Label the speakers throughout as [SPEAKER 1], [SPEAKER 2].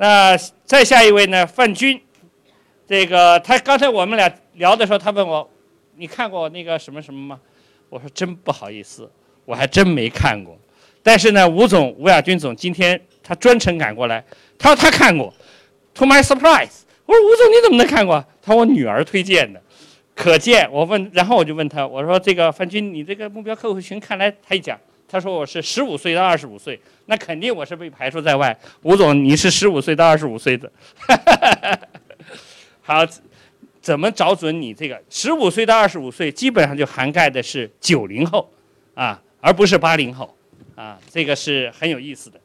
[SPEAKER 1] 那再下一位呢？范军，这个他刚才我们俩聊的时候，他问我，你看过那个什么什么吗？我说真不好意思，我还真没看过。但是呢，吴总吴亚军总今天他专程赶过来，他说他看过。To my surprise，我说吴总你怎么能看过？他说我女儿推荐的。可见我问，然后我就问他，我说这个范军，你这个目标客户群看来他一讲。他说我是十五岁到二十五岁，那肯定我是被排除在外。吴总，你是十五岁到二十五岁的，好，怎么找准你这个十五岁到二十五岁，基本上就涵盖的是九零后啊，而不是八零后啊，这个是很有意思的。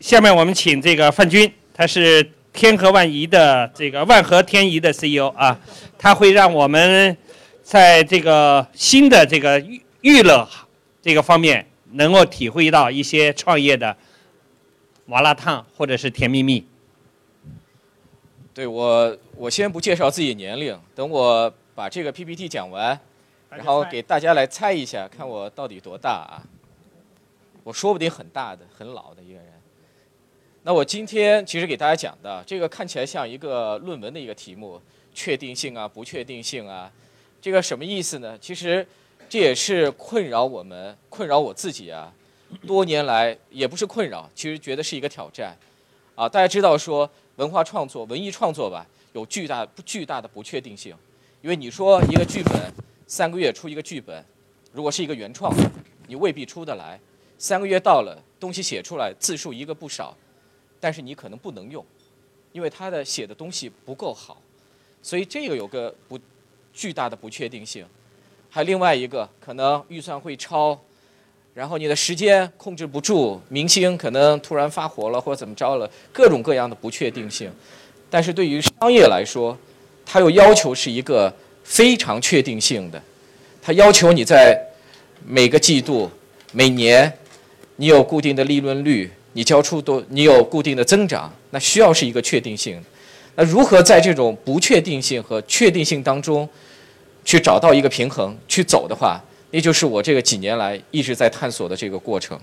[SPEAKER 1] 下面我们请这个范军，他是天河万怡的这个万和天宜的 CEO 啊，他会让我们在这个新的这个娱娱乐这个方面。能够体会到一些创业的麻辣烫或者是甜蜜蜜。
[SPEAKER 2] 对我，我先不介绍自己年龄，等我把这个 PPT 讲完，然后给大家来猜一下，看我到底多大啊？我说不定很大的、很老的一个人。那我今天其实给大家讲的这个看起来像一个论文的一个题目，确定性啊、不确定性啊，这个什么意思呢？其实。这也是困扰我们、困扰我自己啊，多年来也不是困扰，其实觉得是一个挑战，啊，大家知道说文化创作、文艺创作吧，有巨大、巨大的不确定性，因为你说一个剧本三个月出一个剧本，如果是一个原创，你未必出得来，三个月到了，东西写出来字数一个不少，但是你可能不能用，因为他的写的东西不够好，所以这个有个不巨大的不确定性。还另外一个，可能预算会超，然后你的时间控制不住，明星可能突然发火了或者怎么着了，各种各样的不确定性。但是对于商业来说，它又要求是一个非常确定性的，它要求你在每个季度、每年，你有固定的利润率，你交出多，你有固定的增长，那需要是一个确定性。那如何在这种不确定性和确定性当中？去找到一个平衡去走的话，那就是我这个几年来一直在探索的这个过程。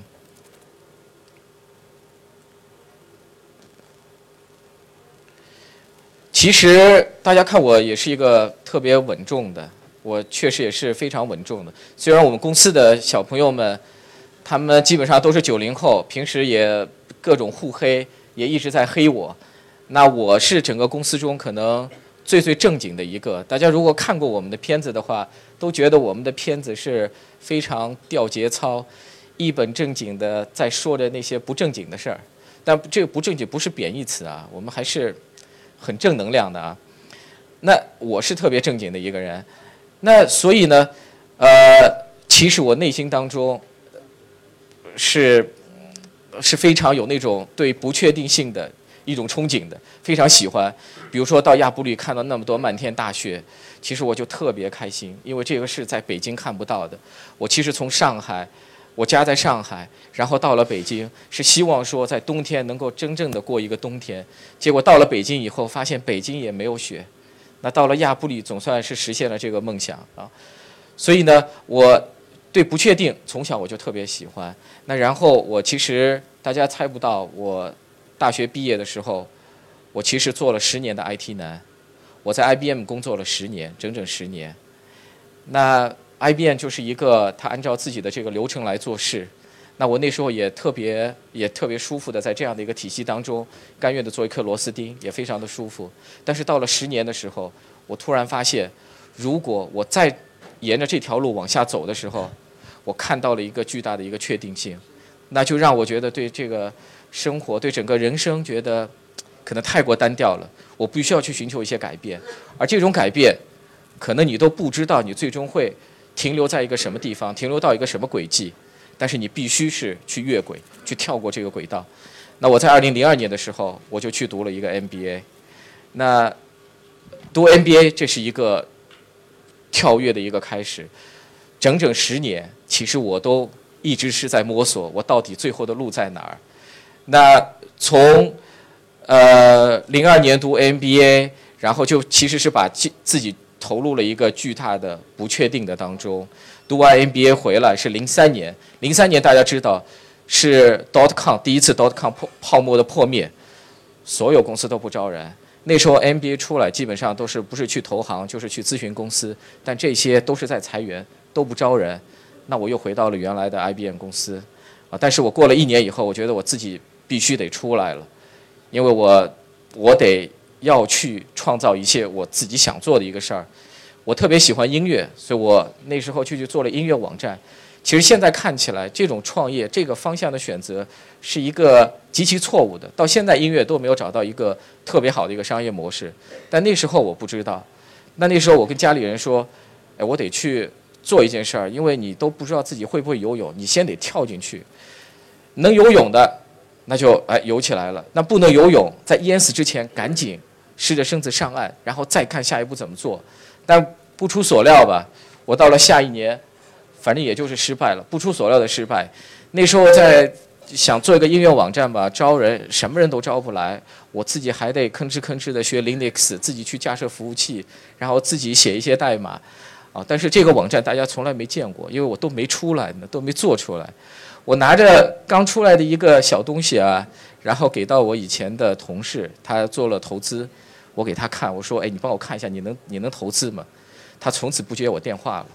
[SPEAKER 2] 其实大家看我也是一个特别稳重的，我确实也是非常稳重的。虽然我们公司的小朋友们，他们基本上都是九零后，平时也各种互黑，也一直在黑我。那我是整个公司中可能。最最正经的一个，大家如果看过我们的片子的话，都觉得我们的片子是非常掉节操、一本正经的在说着那些不正经的事儿。但这个不正经不是贬义词啊，我们还是很正能量的啊。那我是特别正经的一个人，那所以呢，呃，其实我内心当中是是非常有那种对不确定性的。一种憧憬的，非常喜欢。比如说到亚布力看到那么多漫天大雪，其实我就特别开心，因为这个是在北京看不到的。我其实从上海，我家在上海，然后到了北京，是希望说在冬天能够真正的过一个冬天。结果到了北京以后，发现北京也没有雪。那到了亚布力，总算是实现了这个梦想啊。所以呢，我对不确定从小我就特别喜欢。那然后我其实大家猜不到我。大学毕业的时候，我其实做了十年的 IT 男，我在 IBM 工作了十年，整整十年。那 IBM 就是一个他按照自己的这个流程来做事，那我那时候也特别也特别舒服的在这样的一个体系当中，甘愿的做一颗螺丝钉，也非常的舒服。但是到了十年的时候，我突然发现，如果我再沿着这条路往下走的时候，我看到了一个巨大的一个确定性，那就让我觉得对这个。生活对整个人生觉得可能太过单调了，我必须要去寻求一些改变，而这种改变，可能你都不知道你最终会停留在一个什么地方，停留到一个什么轨迹，但是你必须是去越轨，去跳过这个轨道。那我在二零零二年的时候，我就去读了一个 MBA，那读 MBA 这是一个跳跃的一个开始，整整十年，其实我都一直是在摸索，我到底最后的路在哪儿。那从呃零二年读 MBA，然后就其实是把自己投入了一个巨大的不确定的当中。读完 MBA 回来是零三年，零三年大家知道是 dot com 第一次 dot com 破泡沫的破灭，所有公司都不招人。那时候 MBA 出来，基本上都是不是去投行，就是去咨询公司，但这些都是在裁员，都不招人。那我又回到了原来的 IBM 公司，啊，但是我过了一年以后，我觉得我自己必须得出来了，因为我我得要去创造一切我自己想做的一个事儿。我特别喜欢音乐，所以我那时候就去做了音乐网站。其实现在看起来，这种创业这个方向的选择是一个极其错误的。到现在音乐都没有找到一个特别好的一个商业模式。但那时候我不知道，那那时候我跟家里人说：“哎，我得去做一件事儿，因为你都不知道自己会不会游泳，你先得跳进去。能游泳的，那就哎游起来了；那不能游泳，在淹死之前赶紧湿着身子上岸，然后再看下一步怎么做。但不出所料吧，我到了下一年。”反正也就是失败了，不出所料的失败。那时候在想做一个音乐网站吧，招人什么人都招不来，我自己还得吭哧吭哧的学 Linux，自己去架设服务器，然后自己写一些代码，啊，但是这个网站大家从来没见过，因为我都没出来呢，都没做出来。我拿着刚出来的一个小东西啊，然后给到我以前的同事，他做了投资，我给他看，我说，哎，你帮我看一下，你能你能投资吗？他从此不接我电话了。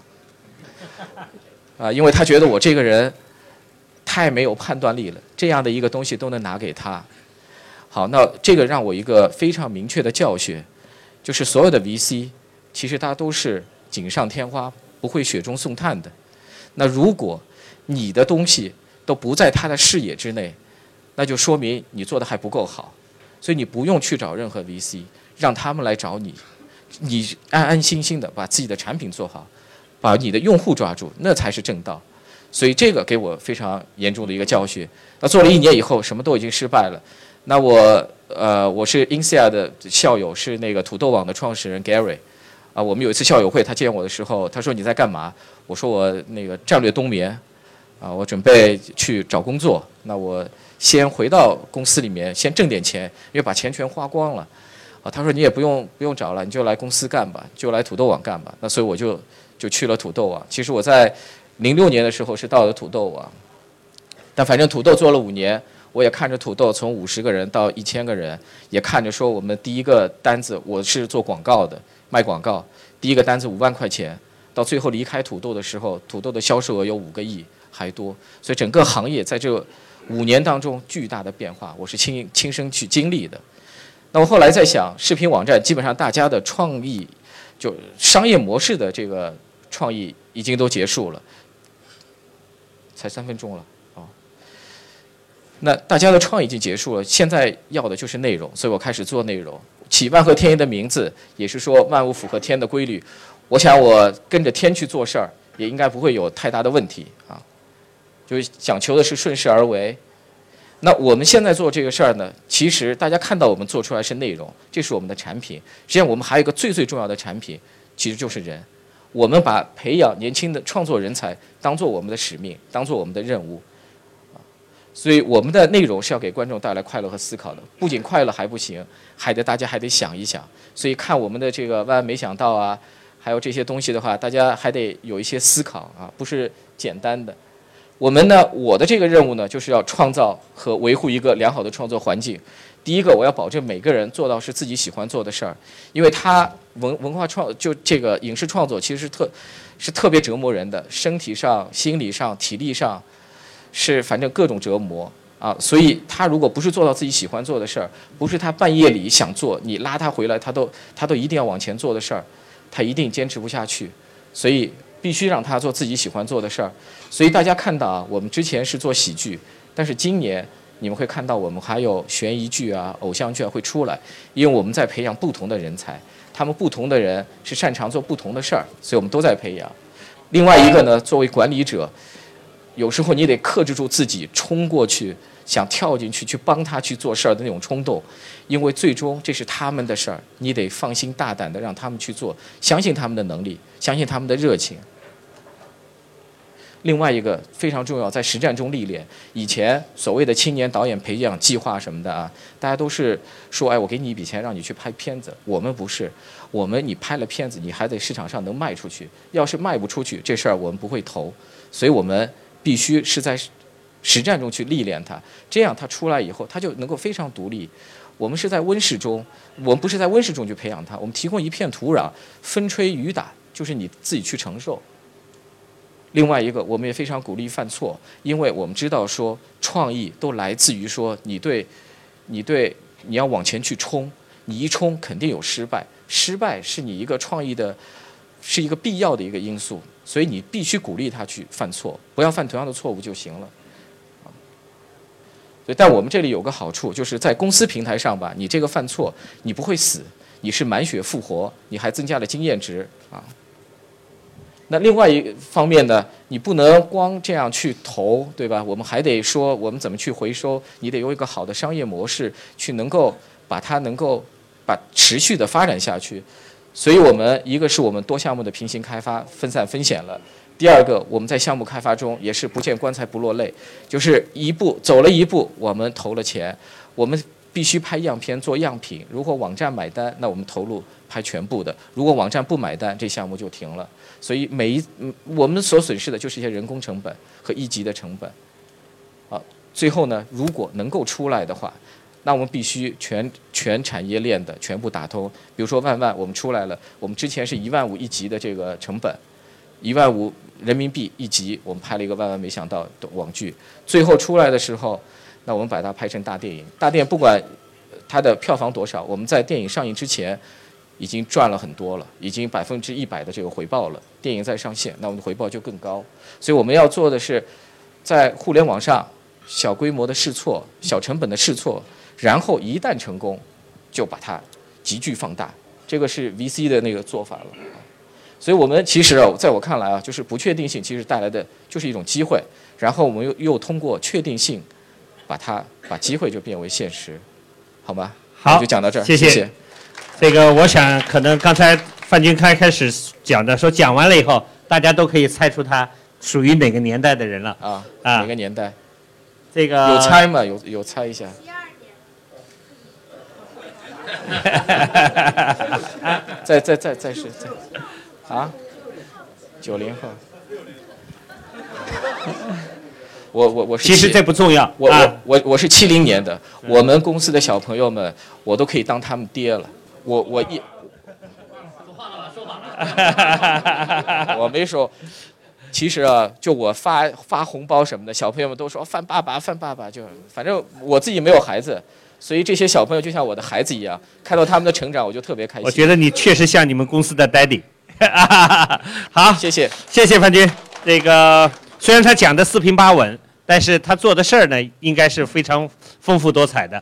[SPEAKER 2] 啊，因为他觉得我这个人太没有判断力了，这样的一个东西都能拿给他。好，那这个让我一个非常明确的教训，就是所有的 VC 其实它都是锦上添花，不会雪中送炭的。那如果你的东西都不在他的视野之内，那就说明你做的还不够好。所以你不用去找任何 VC，让他们来找你，你安安心心的把自己的产品做好。把你的用户抓住，那才是正道。所以这个给我非常严重的一个教训。那做了一年以后，什么都已经失败了。那我呃，我是 Insia 的校友，是那个土豆网的创始人 Gary。啊，我们有一次校友会，他见我的时候，他说你在干嘛？我说我那个战略冬眠。啊，我准备去找工作。那我先回到公司里面，先挣点钱，因为把钱全花光了。啊，他说你也不用不用找了，你就来公司干吧，就来土豆网干吧。那所以我就。就去了土豆网。其实我在零六年的时候是到了土豆网，但反正土豆做了五年，我也看着土豆从五十个人到一千个人，也看着说我们第一个单子，我是做广告的，卖广告，第一个单子五万块钱，到最后离开土豆的时候，土豆的销售额有五个亿还多，所以整个行业在这五年当中巨大的变化，我是亲亲身去经历的。那我后来在想，视频网站基本上大家的创意，就商业模式的这个。创意已经都结束了，才三分钟了啊！那大家的创意已经结束了，现在要的就是内容，所以我开始做内容。起万合天意的名字也是说万物符合天的规律，我想我跟着天去做事儿，也应该不会有太大的问题啊。就是讲求的是顺势而为。那我们现在做这个事儿呢，其实大家看到我们做出来是内容，这是我们的产品。实际上我们还有一个最最重要的产品，其实就是人。我们把培养年轻的创作人才当做我们的使命，当做我们的任务，所以我们的内容是要给观众带来快乐和思考的。不仅快乐还不行，还得大家还得想一想。所以看我们的这个万万没想到啊，还有这些东西的话，大家还得有一些思考啊，不是简单的。我们呢，我的这个任务呢，就是要创造和维护一个良好的创作环境。第一个，我要保证每个人做到是自己喜欢做的事儿，因为他文文化创就这个影视创作其实是特，是特别折磨人的，身体上、心理上、体力上，是反正各种折磨啊。所以他如果不是做到自己喜欢做的事儿，不是他半夜里想做，你拉他回来，他都他都一定要往前做的事儿，他一定坚持不下去。所以必须让他做自己喜欢做的事儿。所以大家看到啊，我们之前是做喜剧，但是今年。你们会看到我们还有悬疑剧啊、偶像剧啊会出来，因为我们在培养不同的人才，他们不同的人是擅长做不同的事儿，所以我们都在培养。另外一个呢，作为管理者，有时候你得克制住自己冲过去想跳进去去帮他去做事儿的那种冲动，因为最终这是他们的事儿，你得放心大胆的让他们去做，相信他们的能力，相信他们的热情。另外一个非常重要，在实战中历练。以前所谓的青年导演培养计划什么的啊，大家都是说，哎，我给你一笔钱，让你去拍片子。我们不是，我们你拍了片子，你还得市场上能卖出去。要是卖不出去，这事儿我们不会投。所以我们必须是在实战中去历练他，这样他出来以后，他就能够非常独立。我们是在温室中，我们不是在温室中去培养它，我们提供一片土壤，风吹雨打就是你自己去承受。另外一个，我们也非常鼓励犯错，因为我们知道说创意都来自于说你对，你对你要往前去冲，你一冲肯定有失败，失败是你一个创意的，是一个必要的一个因素，所以你必须鼓励他去犯错，不要犯同样的错误就行了。对，但我们这里有个好处，就是在公司平台上吧，你这个犯错，你不会死，你是满血复活，你还增加了经验值啊。那另外一方面呢，你不能光这样去投，对吧？我们还得说我们怎么去回收，你得有一个好的商业模式，去能够把它能够把持续的发展下去。所以我们一个是我们多项目的平行开发，分散风险了；第二个，我们在项目开发中也是不见棺材不落泪，就是一步走了一步，我们投了钱，我们必须拍样片做样品。如果网站买单，那我们投入拍全部的；如果网站不买单，这项目就停了。所以每一我们所损失的就是一些人工成本和一级的成本，啊，最后呢，如果能够出来的话，那我们必须全全产业链的全部打通。比如说万万，我们出来了，我们之前是一万五一集的这个成本，一万五人民币一集，我们拍了一个万万没想到的网剧，最后出来的时候，那我们把它拍成大电影，大电影不管它的票房多少，我们在电影上映之前。已经赚了很多了，已经百分之一百的这个回报了。电影再上线，那我们的回报就更高。所以我们要做的是，在互联网上小规模的试错、小成本的试错，然后一旦成功，就把它急剧放大。这个是 VC 的那个做法了。所以我们其实啊，在我看来啊，就是不确定性其实带来的就是一种机会，然后我们又又通过确定性，把它把机会就变为现实，好吗？
[SPEAKER 1] 好，
[SPEAKER 2] 就讲到这儿，
[SPEAKER 1] 谢
[SPEAKER 2] 谢。
[SPEAKER 1] 这个我想，可能刚才范军开开始讲的，说讲完了以后，大家都可以猜出他属于哪个年代的人了。啊
[SPEAKER 2] 啊，哪个年代？
[SPEAKER 1] 这个
[SPEAKER 2] 有猜吗？有有猜一下。再再再再是再啊？九零后。我我我是。
[SPEAKER 1] 其实这不重要。
[SPEAKER 2] 我我我我是七零年的，我们公司的小朋友们，我都可以当他们爹了。我我一说话了说反了，我没说，其实啊，就我发发红包什么的，小朋友们都说范爸爸，范爸爸，就反正我自己没有孩子，所以这些小朋友就像我的孩子一样，看到他们的成长，我就特别开心。
[SPEAKER 1] 我觉得你确实像你们公司的 daddy。好，
[SPEAKER 2] 谢谢，
[SPEAKER 1] 谢谢范军。那个虽然他讲的四平八稳，但是他做的事儿呢，应该是非常丰富多彩的。